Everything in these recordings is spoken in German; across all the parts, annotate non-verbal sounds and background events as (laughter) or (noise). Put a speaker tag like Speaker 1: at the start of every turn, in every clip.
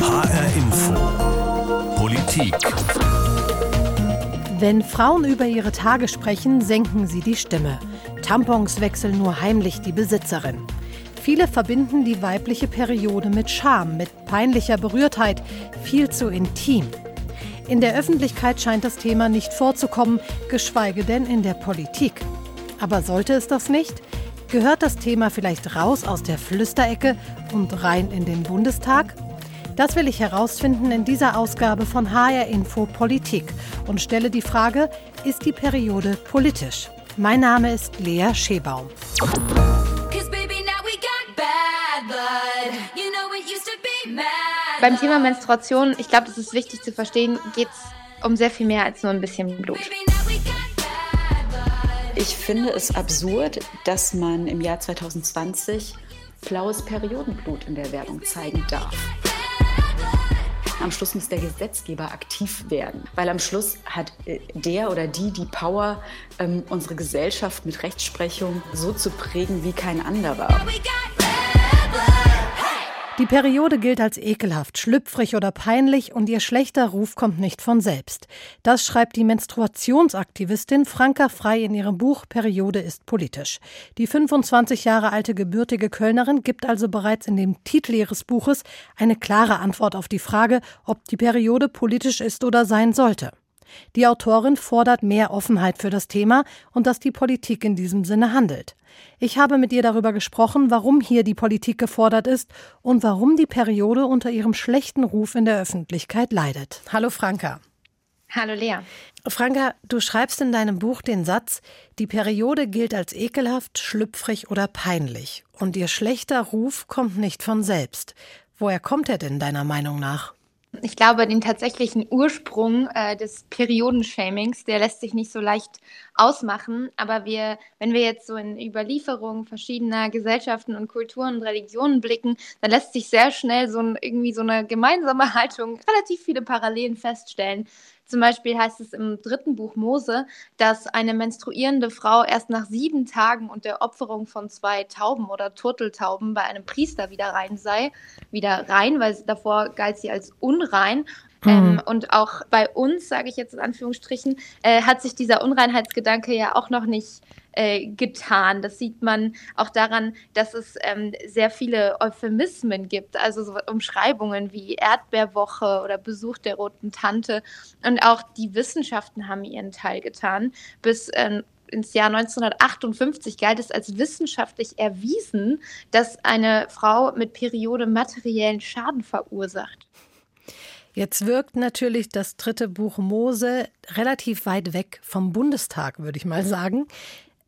Speaker 1: HR Info. Politik.
Speaker 2: Wenn Frauen über ihre Tage sprechen, senken sie die Stimme. Tampons wechseln nur heimlich die Besitzerin. Viele verbinden die weibliche Periode mit Scham, mit peinlicher Berührtheit, viel zu intim. In der Öffentlichkeit scheint das Thema nicht vorzukommen, geschweige denn in der Politik. Aber sollte es das nicht? Gehört das Thema vielleicht raus aus der Flüsterecke und rein in den Bundestag? Das will ich herausfinden in dieser Ausgabe von HR Info Politik und stelle die Frage, ist die Periode politisch? Mein Name ist Lea Schebaum.
Speaker 3: Beim Thema Menstruation, ich glaube, das ist wichtig zu verstehen, geht es um sehr viel mehr als nur ein bisschen Blut.
Speaker 4: Ich finde es absurd, dass man im Jahr 2020 blaues Periodenblut in der Werbung zeigen darf. Am Schluss muss der Gesetzgeber aktiv werden, weil am Schluss hat äh, der oder die die Power, ähm, unsere Gesellschaft mit Rechtsprechung so zu prägen wie kein anderer.
Speaker 2: Die Periode gilt als ekelhaft, schlüpfrig oder peinlich und ihr schlechter Ruf kommt nicht von selbst. Das schreibt die Menstruationsaktivistin Franka Frei in ihrem Buch Periode ist politisch. Die 25 Jahre alte gebürtige Kölnerin gibt also bereits in dem Titel ihres Buches eine klare Antwort auf die Frage, ob die Periode politisch ist oder sein sollte. Die Autorin fordert mehr Offenheit für das Thema und dass die Politik in diesem Sinne handelt. Ich habe mit ihr darüber gesprochen, warum hier die Politik gefordert ist und warum die Periode unter ihrem schlechten Ruf in der Öffentlichkeit leidet. Hallo Franka.
Speaker 3: Hallo Lea.
Speaker 2: Franka, du schreibst in deinem Buch den Satz, die Periode gilt als ekelhaft, schlüpfrig oder peinlich und ihr schlechter Ruf kommt nicht von selbst. Woher kommt er denn deiner Meinung nach?
Speaker 3: Ich glaube, den tatsächlichen Ursprung äh, des Periodenshamings, der lässt sich nicht so leicht ausmachen. Aber wir, wenn wir jetzt so in Überlieferungen verschiedener Gesellschaften und Kulturen und Religionen blicken, dann lässt sich sehr schnell so ein, irgendwie so eine gemeinsame Haltung, relativ viele Parallelen feststellen. Zum Beispiel heißt es im dritten Buch Mose, dass eine menstruierende Frau erst nach sieben Tagen und der Opferung von zwei Tauben oder Turteltauben bei einem Priester wieder rein sei. Wieder rein, weil davor galt sie als unrein. Mhm. Ähm, und auch bei uns, sage ich jetzt in Anführungsstrichen, äh, hat sich dieser Unreinheitsgedanke ja auch noch nicht äh, getan. Das sieht man auch daran, dass es ähm, sehr viele Euphemismen gibt, also so Umschreibungen wie Erdbeerwoche oder Besuch der roten Tante. Und auch die Wissenschaften haben ihren Teil getan. Bis ähm, ins Jahr 1958 galt es als wissenschaftlich erwiesen, dass eine Frau mit Periode materiellen Schaden verursacht.
Speaker 2: Jetzt wirkt natürlich das dritte Buch Mose relativ weit weg vom Bundestag, würde ich mal sagen.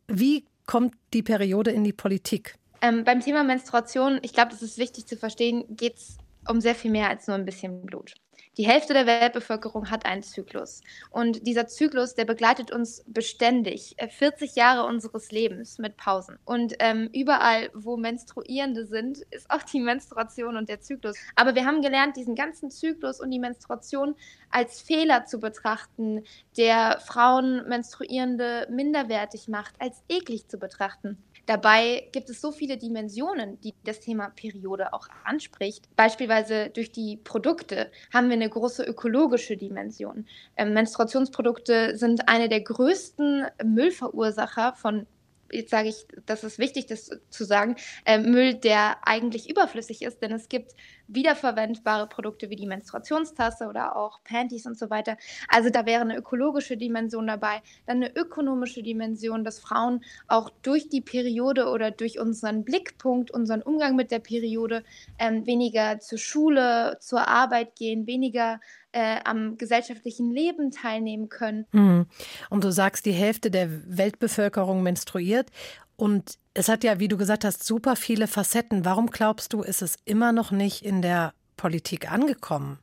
Speaker 2: Wie kommt die Periode in die Politik?
Speaker 3: Ähm, beim Thema Menstruation, ich glaube, das ist wichtig zu verstehen, geht es um sehr viel mehr als nur ein bisschen Blut. Die Hälfte der Weltbevölkerung hat einen Zyklus. Und dieser Zyklus, der begleitet uns beständig, 40 äh, Jahre unseres Lebens mit Pausen. Und ähm, überall, wo Menstruierende sind, ist auch die Menstruation und der Zyklus. Aber wir haben gelernt, diesen ganzen Zyklus und die Menstruation als Fehler zu betrachten, der Frauen Menstruierende minderwertig macht, als eklig zu betrachten. Dabei gibt es so viele Dimensionen, die das Thema Periode auch anspricht. Beispielsweise durch die Produkte haben wir eine große ökologische Dimension. Ähm, Menstruationsprodukte sind eine der größten Müllverursacher von jetzt sage ich, das ist wichtig, das zu sagen, äh, Müll, der eigentlich überflüssig ist, denn es gibt wiederverwendbare Produkte wie die Menstruationstasse oder auch Panties und so weiter. Also da wäre eine ökologische Dimension dabei, dann eine ökonomische Dimension, dass Frauen auch durch die Periode oder durch unseren Blickpunkt, unseren Umgang mit der Periode ähm, weniger zur Schule, zur Arbeit gehen, weniger äh, am gesellschaftlichen Leben teilnehmen können.
Speaker 2: Mhm. Und du sagst, die Hälfte der Weltbevölkerung menstruiert. Und es hat ja, wie du gesagt hast, super viele Facetten. Warum glaubst du, ist es immer noch nicht in der Politik angekommen?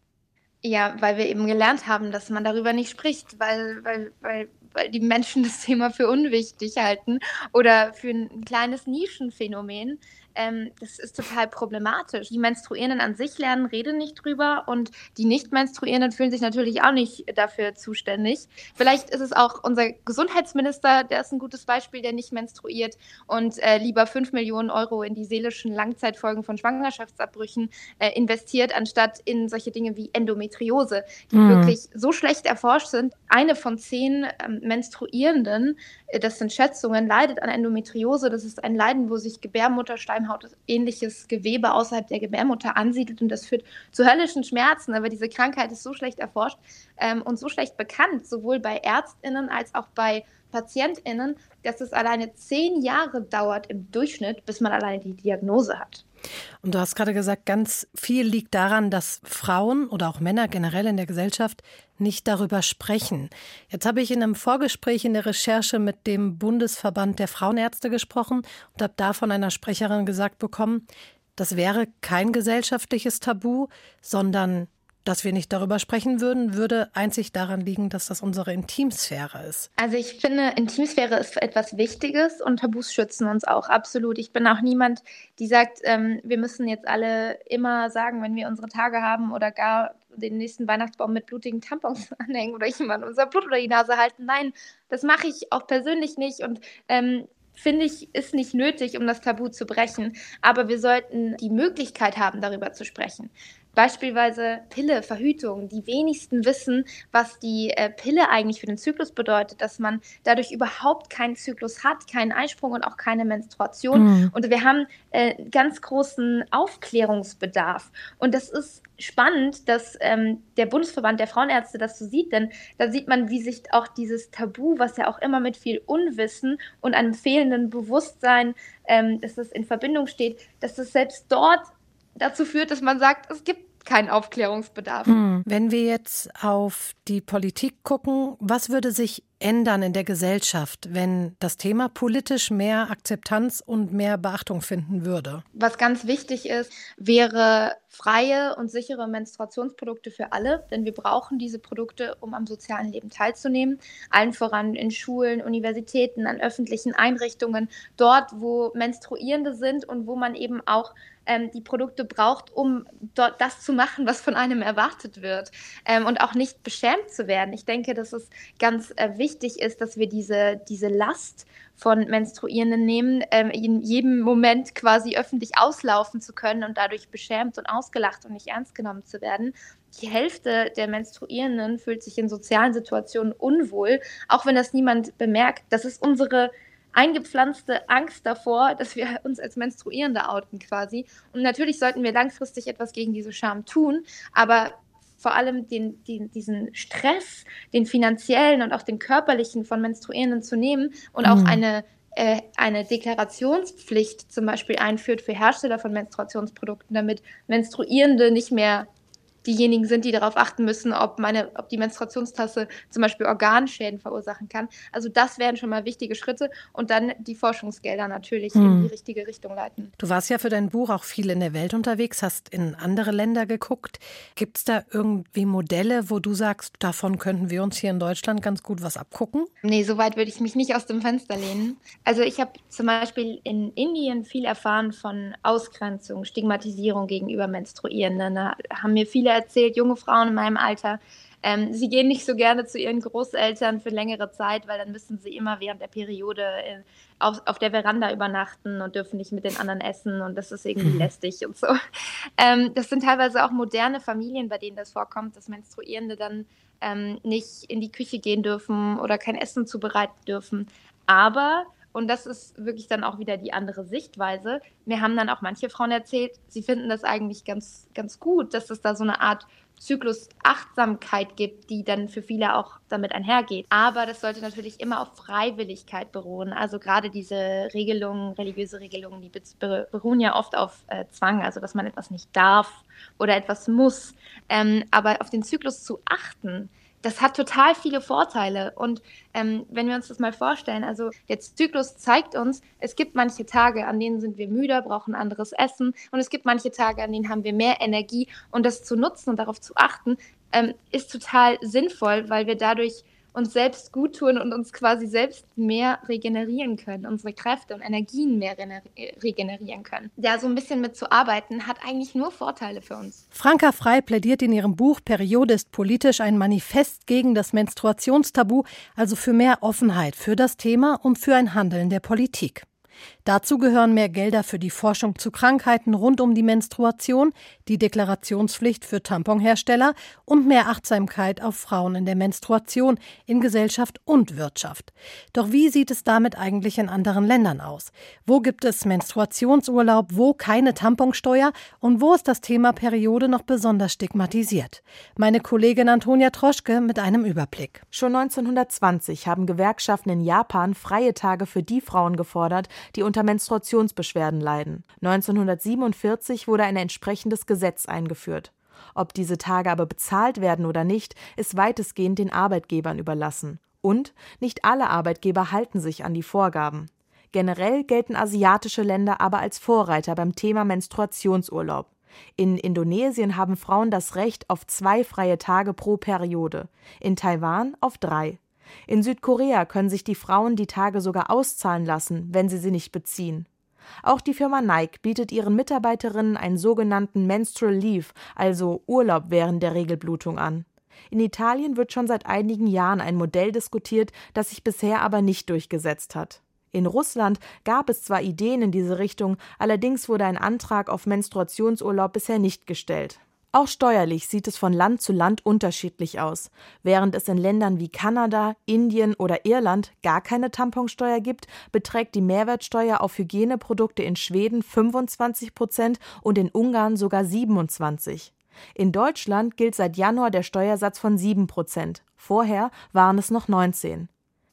Speaker 3: Ja, weil wir eben gelernt haben, dass man darüber nicht spricht, weil, weil, weil, weil die Menschen (laughs) das Thema für unwichtig halten oder für ein kleines Nischenphänomen. Ähm, das ist total problematisch. Die Menstruierenden an sich lernen, reden nicht drüber und die Nicht-Menstruierenden fühlen sich natürlich auch nicht dafür zuständig. Vielleicht ist es auch unser Gesundheitsminister, der ist ein gutes Beispiel, der nicht menstruiert und äh, lieber 5 Millionen Euro in die seelischen Langzeitfolgen von Schwangerschaftsabbrüchen äh, investiert, anstatt in solche Dinge wie Endometriose, die mhm. wirklich so schlecht erforscht sind. Eine von zehn ähm, Menstruierenden, äh, das sind Schätzungen, leidet an Endometriose. Das ist ein Leiden, wo sich Gebärmutterschleimhaut, ähnliches Gewebe außerhalb der Gebärmutter ansiedelt und das führt zu höllischen Schmerzen. Aber diese Krankheit ist so schlecht erforscht ähm, und so schlecht bekannt, sowohl bei ÄrztInnen als auch bei PatientInnen, dass es alleine zehn Jahre dauert im Durchschnitt, bis man alleine die Diagnose hat.
Speaker 2: Und du hast gerade gesagt, ganz viel liegt daran, dass Frauen oder auch Männer generell in der Gesellschaft nicht darüber sprechen. Jetzt habe ich in einem Vorgespräch in der Recherche mit dem Bundesverband der Frauenärzte gesprochen und habe da von einer Sprecherin gesagt bekommen, das wäre kein gesellschaftliches Tabu, sondern dass wir nicht darüber sprechen würden, würde einzig daran liegen, dass das unsere Intimsphäre ist.
Speaker 3: Also ich finde, Intimsphäre ist etwas Wichtiges und Tabus schützen uns auch absolut. Ich bin auch niemand, die sagt, ähm, wir müssen jetzt alle immer sagen, wenn wir unsere Tage haben oder gar den nächsten Weihnachtsbaum mit blutigen Tampons (laughs) anhängen oder jemand unser Blut oder die Nase halten. Nein, das mache ich auch persönlich nicht und ähm, finde ich, ist nicht nötig, um das Tabu zu brechen. Aber wir sollten die Möglichkeit haben, darüber zu sprechen. Beispielsweise Pille, Verhütung. Die wenigsten wissen, was die äh, Pille eigentlich für den Zyklus bedeutet, dass man dadurch überhaupt keinen Zyklus hat, keinen Einsprung und auch keine Menstruation. Mhm. Und wir haben äh, ganz großen Aufklärungsbedarf. Und das ist spannend, dass ähm, der Bundesverband der Frauenärzte das so sieht, denn da sieht man, wie sich auch dieses Tabu, was ja auch immer mit viel Unwissen und einem fehlenden Bewusstsein, ähm, dass das in Verbindung steht, dass es selbst dort dazu führt, dass man sagt, es gibt keinen Aufklärungsbedarf.
Speaker 2: Hm. Wenn wir jetzt auf die Politik gucken, was würde sich ändern in der Gesellschaft, wenn das Thema politisch mehr Akzeptanz und mehr Beachtung finden würde?
Speaker 3: Was ganz wichtig ist, wäre freie und sichere Menstruationsprodukte für alle, denn wir brauchen diese Produkte, um am sozialen Leben teilzunehmen. Allen voran in Schulen, Universitäten, an öffentlichen Einrichtungen, dort, wo Menstruierende sind und wo man eben auch ähm, die Produkte braucht, um dort das zu machen, was von einem erwartet wird ähm, und auch nicht beschämt zu werden. Ich denke, dass es ganz äh, wichtig ist, dass wir diese, diese Last von Menstruierenden nehmen, ähm, in jedem Moment quasi öffentlich auslaufen zu können und dadurch beschämt und ausgelacht und nicht ernst genommen zu werden. Die Hälfte der Menstruierenden fühlt sich in sozialen Situationen unwohl, auch wenn das niemand bemerkt. Das ist unsere eingepflanzte Angst davor, dass wir uns als Menstruierende outen quasi. Und natürlich sollten wir langfristig etwas gegen diese Scham tun, aber vor allem den, den, diesen Stress, den finanziellen und auch den körperlichen von Menstruierenden zu nehmen und mhm. auch eine, äh, eine Deklarationspflicht zum Beispiel einführt für Hersteller von Menstruationsprodukten, damit Menstruierende nicht mehr diejenigen sind, die darauf achten müssen, ob, meine, ob die Menstruationstasse zum Beispiel Organschäden verursachen kann. Also das wären schon mal wichtige Schritte und dann die Forschungsgelder natürlich hm. in die richtige Richtung leiten.
Speaker 2: Du warst ja für dein Buch auch viel in der Welt unterwegs, hast in andere Länder geguckt. Gibt es da irgendwie Modelle, wo du sagst, davon könnten wir uns hier in Deutschland ganz gut was abgucken?
Speaker 3: Nee, so weit würde ich mich nicht aus dem Fenster lehnen. Also ich habe zum Beispiel in Indien viel erfahren von Ausgrenzung, Stigmatisierung gegenüber Menstruierenden. Da haben mir viele erzählt, junge Frauen in meinem Alter, ähm, sie gehen nicht so gerne zu ihren Großeltern für längere Zeit, weil dann müssen sie immer während der Periode in, auf, auf der Veranda übernachten und dürfen nicht mit den anderen essen und das ist irgendwie mhm. lästig und so. (laughs) Ähm, das sind teilweise auch moderne Familien, bei denen das vorkommt, dass Menstruierende dann ähm, nicht in die Küche gehen dürfen oder kein Essen zubereiten dürfen. Aber und das ist wirklich dann auch wieder die andere Sichtweise. Mir haben dann auch manche Frauen erzählt, sie finden das eigentlich ganz, ganz gut, dass es da so eine Art Zyklusachtsamkeit gibt, die dann für viele auch damit einhergeht. Aber das sollte natürlich immer auf Freiwilligkeit beruhen. Also gerade diese Regelungen, religiöse Regelungen, die beruhen ja oft auf äh, Zwang, also dass man etwas nicht darf oder etwas muss. Ähm, aber auf den Zyklus zu achten, das hat total viele Vorteile. Und ähm, wenn wir uns das mal vorstellen, also der Zyklus zeigt uns, es gibt manche Tage, an denen sind wir müde, brauchen anderes Essen. Und es gibt manche Tage, an denen haben wir mehr Energie. Und das zu nutzen und darauf zu achten, ähm, ist total sinnvoll, weil wir dadurch uns selbst gut tun und uns quasi selbst mehr regenerieren können, unsere Kräfte und Energien mehr regenerieren können. Ja, so ein bisschen mitzuarbeiten hat eigentlich nur Vorteile für uns.
Speaker 2: Franka Frei plädiert in ihrem Buch Periode ist politisch ein Manifest gegen das Menstruationstabu, also für mehr Offenheit für das Thema und für ein Handeln der Politik. Dazu gehören mehr Gelder für die Forschung zu Krankheiten rund um die Menstruation, die Deklarationspflicht für Tamponhersteller und mehr Achtsamkeit auf Frauen in der Menstruation in Gesellschaft und Wirtschaft. Doch wie sieht es damit eigentlich in anderen Ländern aus? Wo gibt es Menstruationsurlaub, wo keine Tamponsteuer und wo ist das Thema Periode noch besonders stigmatisiert? Meine Kollegin Antonia Troschke mit einem Überblick.
Speaker 5: Schon 1920 haben Gewerkschaften in Japan freie Tage für die Frauen gefordert, die unter Menstruationsbeschwerden leiden. 1947 wurde ein entsprechendes Gesetz eingeführt. Ob diese Tage aber bezahlt werden oder nicht, ist weitestgehend den Arbeitgebern überlassen. Und nicht alle Arbeitgeber halten sich an die Vorgaben. Generell gelten asiatische Länder aber als Vorreiter beim Thema Menstruationsurlaub. In Indonesien haben Frauen das Recht auf zwei freie Tage pro Periode, in Taiwan auf drei. In Südkorea können sich die Frauen die Tage sogar auszahlen lassen, wenn sie sie nicht beziehen. Auch die Firma Nike bietet ihren Mitarbeiterinnen einen sogenannten Menstrual Leave, also Urlaub während der Regelblutung an. In Italien wird schon seit einigen Jahren ein Modell diskutiert, das sich bisher aber nicht durchgesetzt hat. In Russland gab es zwar Ideen in diese Richtung, allerdings wurde ein Antrag auf Menstruationsurlaub bisher nicht gestellt. Auch steuerlich sieht es von Land zu Land unterschiedlich aus. Während es in Ländern wie Kanada, Indien oder Irland gar keine Tamponsteuer gibt, beträgt die Mehrwertsteuer auf Hygieneprodukte in Schweden 25 Prozent und in Ungarn sogar 27. In Deutschland gilt seit Januar der Steuersatz von 7 Prozent. Vorher waren es noch 19.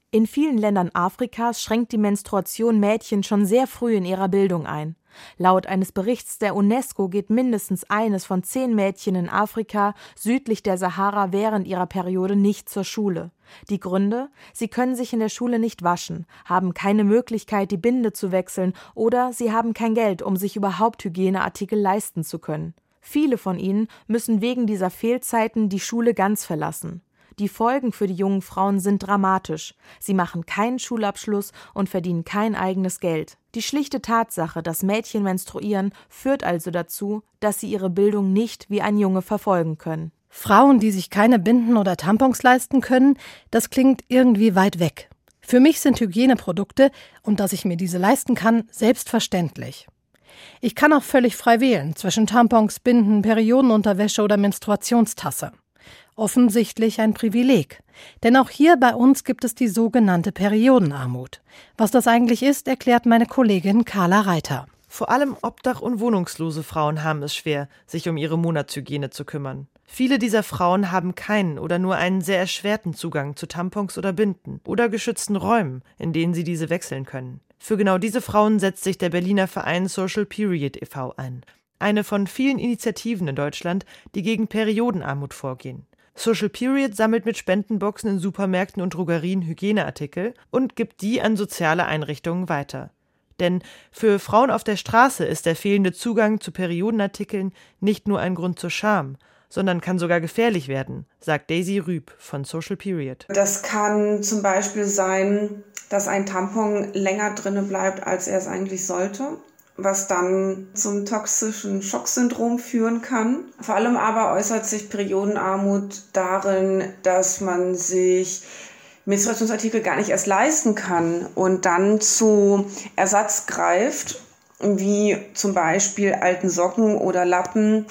Speaker 5: In vielen Ländern Afrikas schränkt die Menstruation Mädchen schon sehr früh in ihrer Bildung ein. Laut eines Berichts der UNESCO geht mindestens eines von zehn Mädchen in Afrika südlich der Sahara während ihrer Periode nicht zur Schule. Die Gründe? Sie können sich in der Schule nicht waschen, haben keine Möglichkeit, die Binde zu wechseln oder sie haben kein Geld, um sich überhaupt Hygieneartikel leisten zu können. Viele von ihnen müssen wegen dieser Fehlzeiten die Schule ganz verlassen. Die Folgen für die jungen Frauen sind dramatisch. Sie machen keinen Schulabschluss und verdienen kein eigenes Geld. Die schlichte Tatsache, dass Mädchen menstruieren, führt also dazu, dass sie ihre Bildung nicht wie ein Junge verfolgen können.
Speaker 2: Frauen, die sich keine Binden oder Tampons leisten können, das klingt irgendwie weit weg. Für mich sind Hygieneprodukte und dass ich mir diese leisten kann, selbstverständlich. Ich kann auch völlig frei wählen zwischen Tampons, Binden, Periodenunterwäsche oder Menstruationstasse offensichtlich ein Privileg. Denn auch hier bei uns gibt es die sogenannte Periodenarmut. Was das eigentlich ist, erklärt meine Kollegin Carla Reiter.
Speaker 6: Vor allem obdach- und wohnungslose Frauen haben es schwer, sich um ihre Monatshygiene zu kümmern. Viele dieser Frauen haben keinen oder nur einen sehr erschwerten Zugang zu Tampons oder Binden oder geschützten Räumen, in denen sie diese wechseln können. Für genau diese Frauen setzt sich der Berliner Verein Social Period e.V. ein. Eine von vielen Initiativen in Deutschland, die gegen Periodenarmut vorgehen. Social Period sammelt mit Spendenboxen in Supermärkten und Drogerien Hygieneartikel und gibt die an soziale Einrichtungen weiter. Denn für Frauen auf der Straße ist der fehlende Zugang zu Periodenartikeln nicht nur ein Grund zur Scham, sondern kann sogar gefährlich werden, sagt Daisy Rüb von Social Period.
Speaker 7: Das kann zum Beispiel sein, dass ein Tampon länger drinne bleibt, als er es eigentlich sollte was dann zum toxischen Schocksyndrom führen kann. Vor allem aber äußert sich Periodenarmut darin, dass man sich Menstruationsartikel gar nicht erst leisten kann und dann zu Ersatz greift, wie zum Beispiel alten Socken oder Lappen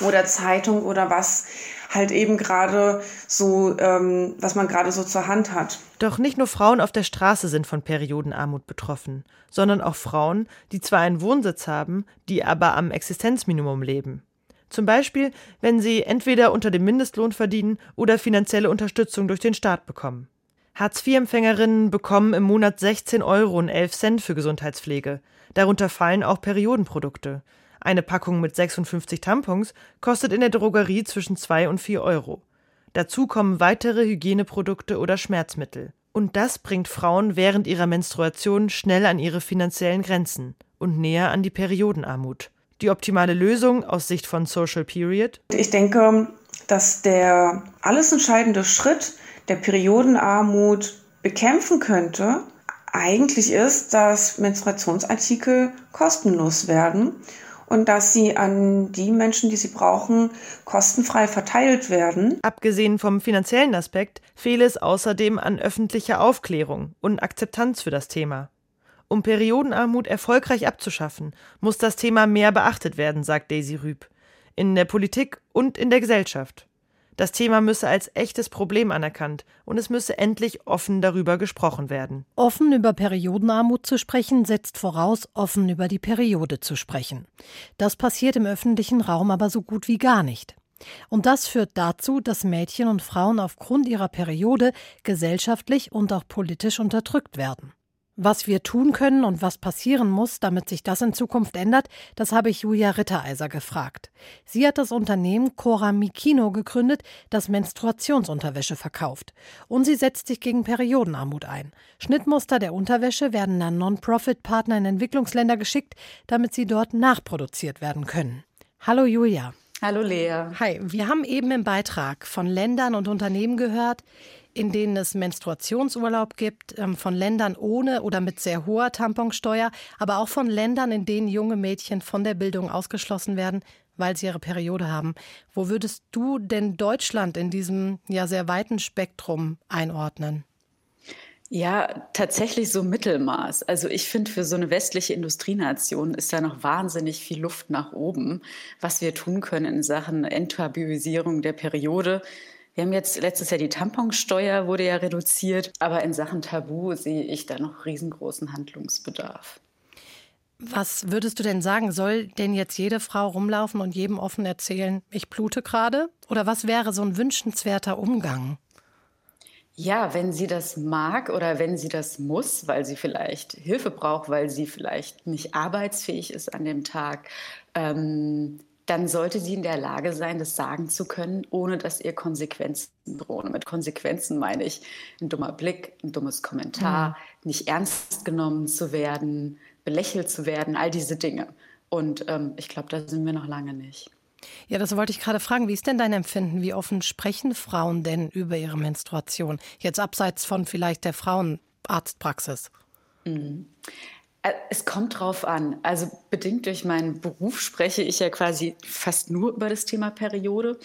Speaker 7: oder Zeitung oder was halt eben gerade so, ähm, was man gerade so zur Hand hat.
Speaker 6: Doch nicht nur Frauen auf der Straße sind von Periodenarmut betroffen, sondern auch Frauen, die zwar einen Wohnsitz haben, die aber am Existenzminimum leben. Zum Beispiel, wenn sie entweder unter dem Mindestlohn verdienen oder finanzielle Unterstützung durch den Staat bekommen. Hartz-IV-Empfängerinnen bekommen im Monat 16 Euro und 11 Cent für Gesundheitspflege. Darunter fallen auch Periodenprodukte. Eine Packung mit 56 Tampons kostet in der Drogerie zwischen 2 und 4 Euro. Dazu kommen weitere Hygieneprodukte oder Schmerzmittel. Und das bringt Frauen während ihrer Menstruation schnell an ihre finanziellen Grenzen und näher an die Periodenarmut. Die optimale Lösung aus Sicht von Social Period?
Speaker 7: Ich denke, dass der alles entscheidende Schritt der Periodenarmut bekämpfen könnte, eigentlich ist, dass Menstruationsartikel kostenlos werden und dass sie an die Menschen, die sie brauchen, kostenfrei verteilt werden.
Speaker 6: Abgesehen vom finanziellen Aspekt fehle es außerdem an öffentlicher Aufklärung und Akzeptanz für das Thema. Um Periodenarmut erfolgreich abzuschaffen, muss das Thema mehr beachtet werden, sagt Daisy Rüb. In der Politik und in der Gesellschaft. Das Thema müsse als echtes Problem anerkannt und es müsse endlich offen darüber gesprochen werden.
Speaker 2: Offen über Periodenarmut zu sprechen, setzt voraus, offen über die Periode zu sprechen. Das passiert im öffentlichen Raum aber so gut wie gar nicht. Und das führt dazu, dass Mädchen und Frauen aufgrund ihrer Periode gesellschaftlich und auch politisch unterdrückt werden. Was wir tun können und was passieren muss, damit sich das in Zukunft ändert, das habe ich Julia Rittereiser gefragt. Sie hat das Unternehmen Cora Mikino gegründet, das Menstruationsunterwäsche verkauft. Und sie setzt sich gegen Periodenarmut ein. Schnittmuster der Unterwäsche werden an Non-Profit-Partner in Entwicklungsländer geschickt, damit sie dort nachproduziert werden können. Hallo Julia.
Speaker 4: Hallo Lea.
Speaker 2: Hi, wir haben eben im Beitrag von Ländern und Unternehmen gehört, in denen es Menstruationsurlaub gibt, ähm, von Ländern ohne oder mit sehr hoher Tamponsteuer, aber auch von Ländern, in denen junge Mädchen von der Bildung ausgeschlossen werden, weil sie ihre Periode haben. Wo würdest du denn Deutschland in diesem ja sehr weiten Spektrum einordnen?
Speaker 4: Ja, tatsächlich so Mittelmaß. Also ich finde, für so eine westliche Industrienation ist da noch wahnsinnig viel Luft nach oben, was wir tun können in Sachen Enttabuisierung der Periode. Wir haben jetzt letztes Jahr die Tamponsteuer wurde ja reduziert, aber in Sachen Tabu sehe ich da noch riesengroßen Handlungsbedarf.
Speaker 2: Was würdest du denn sagen? Soll denn jetzt jede Frau rumlaufen und jedem offen erzählen, ich blute gerade? Oder was wäre so ein wünschenswerter Umgang?
Speaker 4: Ja, wenn sie das mag oder wenn sie das muss, weil sie vielleicht Hilfe braucht, weil sie vielleicht nicht arbeitsfähig ist an dem Tag, ähm, dann sollte sie in der Lage sein, das sagen zu können, ohne dass ihr Konsequenzen drohen. Mit Konsequenzen meine ich ein dummer Blick, ein dummes Kommentar, mhm. nicht ernst genommen zu werden, belächelt zu werden, all diese Dinge. Und ähm, ich glaube, da sind wir noch lange nicht.
Speaker 2: Ja, das wollte ich gerade fragen. Wie ist denn dein Empfinden? Wie offen sprechen Frauen denn über ihre Menstruation? Jetzt abseits von vielleicht der Frauenarztpraxis.
Speaker 4: Mhm. Äh, es kommt drauf an. Also bedingt durch meinen Beruf spreche ich ja quasi fast nur über das Thema Periode.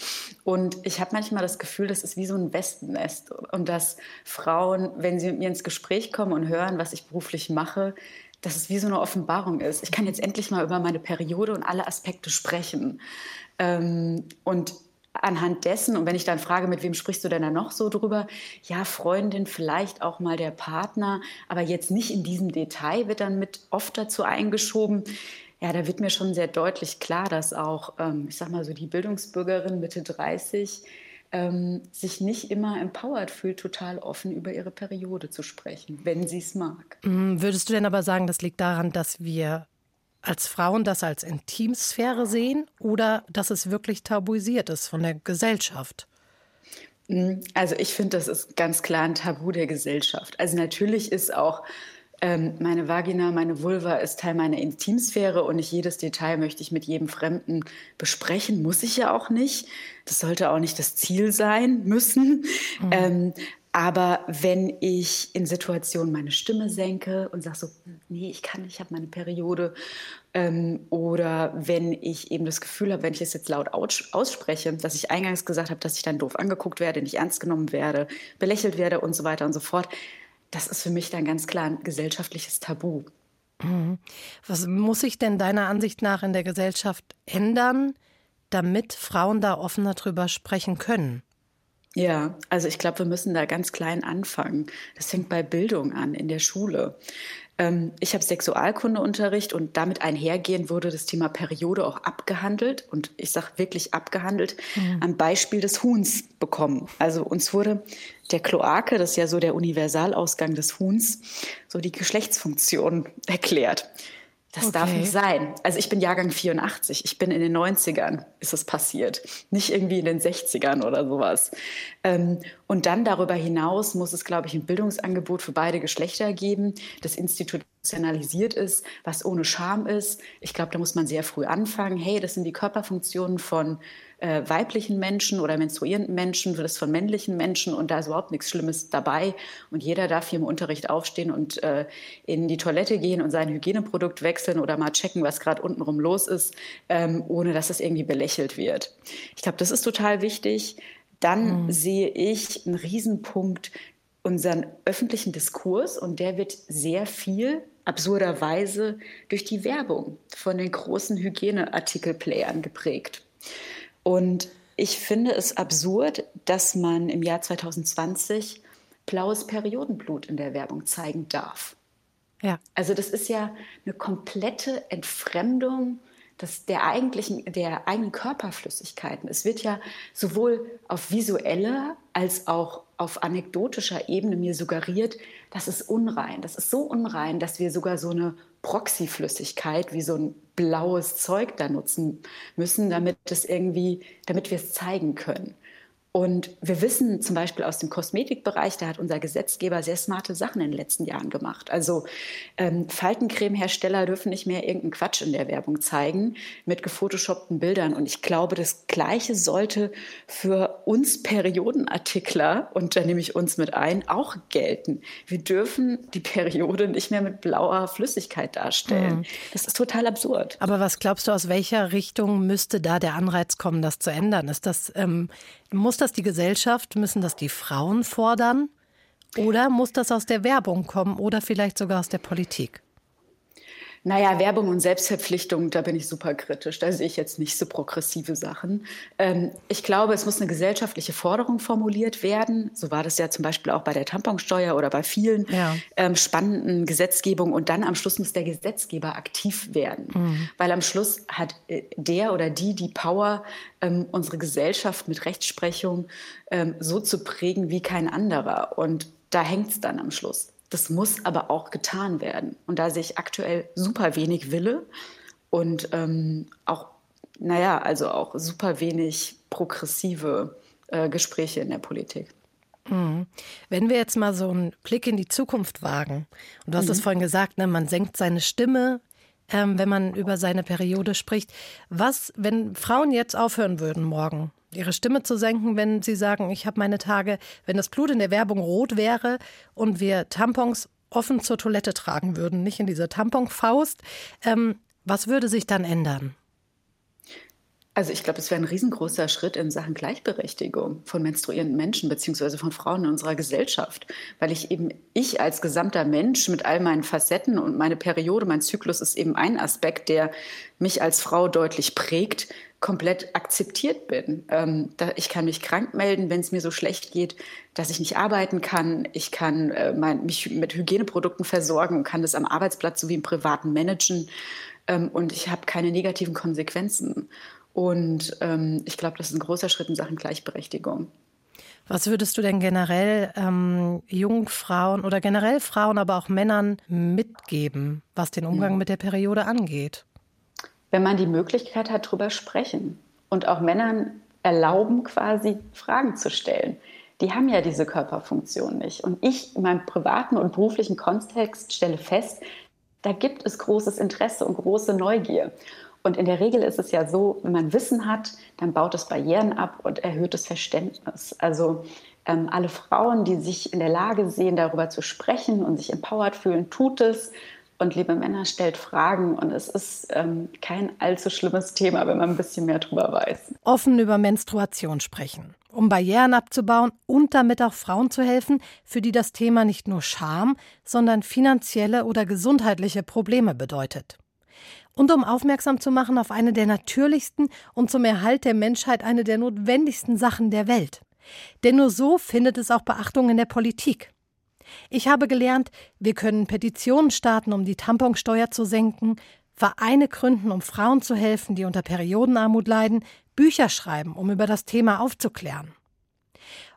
Speaker 4: Und ich habe manchmal das Gefühl, das ist wie so ein Wespennest. Und dass Frauen, wenn sie mit mir ins Gespräch kommen und hören, was ich beruflich mache, dass es wie so eine Offenbarung ist. Ich kann jetzt endlich mal über meine Periode und alle Aspekte sprechen. Ähm, und anhand dessen, und wenn ich dann frage, mit wem sprichst du denn da noch so drüber? Ja, Freundin, vielleicht auch mal der Partner, aber jetzt nicht in diesem Detail wird dann mit oft dazu eingeschoben. Ja, da wird mir schon sehr deutlich klar, dass auch, ähm, ich sag mal so, die Bildungsbürgerin Mitte 30 ähm, sich nicht immer empowered fühlt, total offen über ihre Periode zu sprechen, wenn sie es mag.
Speaker 2: Mm, würdest du denn aber sagen, das liegt daran, dass wir als Frauen das als Intimsphäre sehen oder dass es wirklich tabuisiert ist von der Gesellschaft?
Speaker 4: Mm, also ich finde, das ist ganz klar ein Tabu der Gesellschaft. Also natürlich ist auch ähm, meine Vagina, meine Vulva ist Teil meiner Intimsphäre und nicht jedes Detail möchte ich mit jedem Fremden besprechen, muss ich ja auch nicht. Das sollte auch nicht das Ziel sein müssen. Mhm. Ähm, aber wenn ich in Situationen meine Stimme senke und sage so, nee, ich kann nicht, ich habe meine Periode, ähm, oder wenn ich eben das Gefühl habe, wenn ich es jetzt laut ausspreche, dass ich eingangs gesagt habe, dass ich dann doof angeguckt werde, nicht ernst genommen werde, belächelt werde und so weiter und so fort, das ist für mich dann ganz klar ein gesellschaftliches Tabu.
Speaker 2: Mhm. Was muss sich denn deiner Ansicht nach in der Gesellschaft ändern, damit Frauen da offener drüber sprechen können?
Speaker 4: Ja, also ich glaube, wir müssen da ganz klein anfangen. Das fängt bei Bildung an, in der Schule. Ähm, ich habe Sexualkundeunterricht und damit einhergehend wurde das Thema Periode auch abgehandelt. Und ich sage wirklich abgehandelt, mhm. am Beispiel des Huhns bekommen. Also uns wurde der Kloake, das ist ja so der Universalausgang des Huhns, so die Geschlechtsfunktion (laughs) erklärt. Das okay. darf nicht sein. Also ich bin Jahrgang 84, ich bin in den 90ern, ist es passiert. Nicht irgendwie in den 60ern oder sowas. Ähm, und dann darüber hinaus muss es, glaube ich, ein Bildungsangebot für beide Geschlechter geben. Das Institut emotionalisiert ist, was ohne Scham ist. Ich glaube, da muss man sehr früh anfangen. Hey, das sind die Körperfunktionen von äh, weiblichen Menschen oder menstruierenden Menschen, das von männlichen Menschen und da ist überhaupt nichts Schlimmes dabei. Und jeder darf hier im Unterricht aufstehen und äh, in die Toilette gehen und sein Hygieneprodukt wechseln oder mal checken, was gerade untenrum los ist, ähm, ohne dass das irgendwie belächelt wird. Ich glaube, das ist total wichtig. Dann mhm. sehe ich einen Riesenpunkt unseren öffentlichen Diskurs und der wird sehr viel absurderweise durch die Werbung von den großen Hygieneartikelplayern geprägt. Und ich finde es absurd, dass man im Jahr 2020 blaues Periodenblut in der Werbung zeigen darf. Ja. Also das ist ja eine komplette Entfremdung des, der, eigentlichen, der eigenen Körperflüssigkeiten. Es wird ja sowohl auf visueller als auch auf anekdotischer Ebene mir suggeriert, das ist unrein. Das ist so unrein, dass wir sogar so eine Proxyflüssigkeit wie so ein blaues Zeug da nutzen müssen, damit es irgendwie, damit wir es zeigen können. Und wir wissen zum Beispiel aus dem Kosmetikbereich, da hat unser Gesetzgeber sehr smarte Sachen in den letzten Jahren gemacht. Also ähm, Faltencremehersteller dürfen nicht mehr irgendeinen Quatsch in der Werbung zeigen mit gefotoshoppten Bildern. Und ich glaube, das Gleiche sollte für uns Periodenartikler, und da nehme ich uns mit ein, auch gelten. Wir dürfen die Periode nicht mehr mit blauer Flüssigkeit darstellen. Mhm. Das ist total absurd.
Speaker 2: Aber was glaubst du, aus welcher Richtung müsste da der Anreiz kommen, das zu ändern? Ist das ähm, muss das die Gesellschaft, müssen das die Frauen fordern? Oder muss das aus der Werbung kommen oder vielleicht sogar aus der Politik?
Speaker 4: Naja, Werbung und Selbstverpflichtung, da bin ich super kritisch. Da sehe ich jetzt nicht so progressive Sachen. Ähm, ich glaube, es muss eine gesellschaftliche Forderung formuliert werden. So war das ja zum Beispiel auch bei der Tamponsteuer oder bei vielen ja. ähm, spannenden Gesetzgebungen. Und dann am Schluss muss der Gesetzgeber aktiv werden. Mhm. Weil am Schluss hat äh, der oder die die Power, ähm, unsere Gesellschaft mit Rechtsprechung ähm, so zu prägen wie kein anderer. Und da hängt es dann am Schluss. Das muss aber auch getan werden. Und da sehe ich aktuell super wenig Wille und ähm, auch, naja, also auch super wenig progressive äh, Gespräche in der Politik.
Speaker 2: Mhm. Wenn wir jetzt mal so einen Blick in die Zukunft wagen, und du hast es mhm. vorhin gesagt, ne, man senkt seine Stimme, ähm, wenn man über seine Periode spricht. Was, wenn Frauen jetzt aufhören würden morgen, ihre Stimme zu senken, wenn sie sagen, ich habe meine Tage, wenn das Blut in der Werbung rot wäre und wir Tampons offen zur Toilette tragen würden, nicht in dieser Tamponfaust. Ähm, was würde sich dann ändern?
Speaker 4: Also ich glaube, es wäre ein riesengroßer Schritt in Sachen Gleichberechtigung von menstruierenden Menschen beziehungsweise von Frauen in unserer Gesellschaft, weil ich eben ich als gesamter Mensch mit all meinen Facetten und meine Periode, mein Zyklus ist eben ein Aspekt, der mich als Frau deutlich prägt, komplett akzeptiert bin. Ähm, da, ich kann mich krank melden, wenn es mir so schlecht geht, dass ich nicht arbeiten kann. Ich kann äh, mein, mich mit Hygieneprodukten versorgen und kann das am Arbeitsplatz sowie im Privaten managen. Ähm, und ich habe keine negativen Konsequenzen. Und ähm, ich glaube, das ist ein großer Schritt in Sachen Gleichberechtigung.
Speaker 2: Was würdest du denn generell ähm, jungen Frauen oder generell Frauen, aber auch Männern mitgeben, was den Umgang ja. mit der Periode angeht?
Speaker 4: Wenn man die Möglichkeit hat, darüber sprechen und auch Männern erlauben, quasi Fragen zu stellen. Die haben ja diese Körperfunktion nicht. Und ich in meinem privaten und beruflichen Kontext stelle fest, da gibt es großes Interesse und große Neugier. Und in der Regel ist es ja so, wenn man Wissen hat, dann baut es Barrieren ab und erhöht das Verständnis. Also ähm, alle Frauen, die sich in der Lage sehen, darüber zu sprechen und sich empowered fühlen, tut es. Und liebe Männer, stellt Fragen und es ist ähm, kein allzu schlimmes Thema, wenn man ein bisschen mehr darüber weiß.
Speaker 2: Offen über Menstruation sprechen, um Barrieren abzubauen und damit auch Frauen zu helfen, für die das Thema nicht nur Scham, sondern finanzielle oder gesundheitliche Probleme bedeutet und um aufmerksam zu machen auf eine der natürlichsten und zum Erhalt der Menschheit eine der notwendigsten Sachen der Welt. Denn nur so findet es auch Beachtung in der Politik. Ich habe gelernt, wir können Petitionen starten, um die Tamponsteuer zu senken, Vereine gründen, um Frauen zu helfen, die unter Periodenarmut leiden, Bücher schreiben, um über das Thema aufzuklären.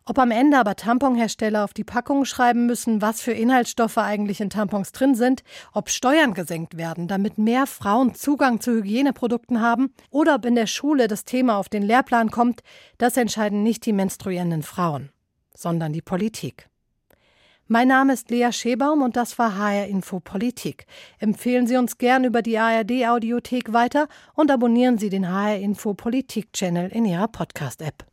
Speaker 2: Ob am Ende aber Tamponhersteller auf die Packungen schreiben müssen, was für Inhaltsstoffe eigentlich in Tampons drin sind, ob Steuern gesenkt werden, damit mehr Frauen Zugang zu Hygieneprodukten haben, oder ob in der Schule das Thema auf den Lehrplan kommt, das entscheiden nicht die menstruierenden Frauen, sondern die Politik. Mein Name ist Lea Schebaum und das war HR Info Politik. Empfehlen Sie uns gern über die ARD Audiothek weiter und abonnieren Sie den HR Info Politik Channel in Ihrer Podcast App.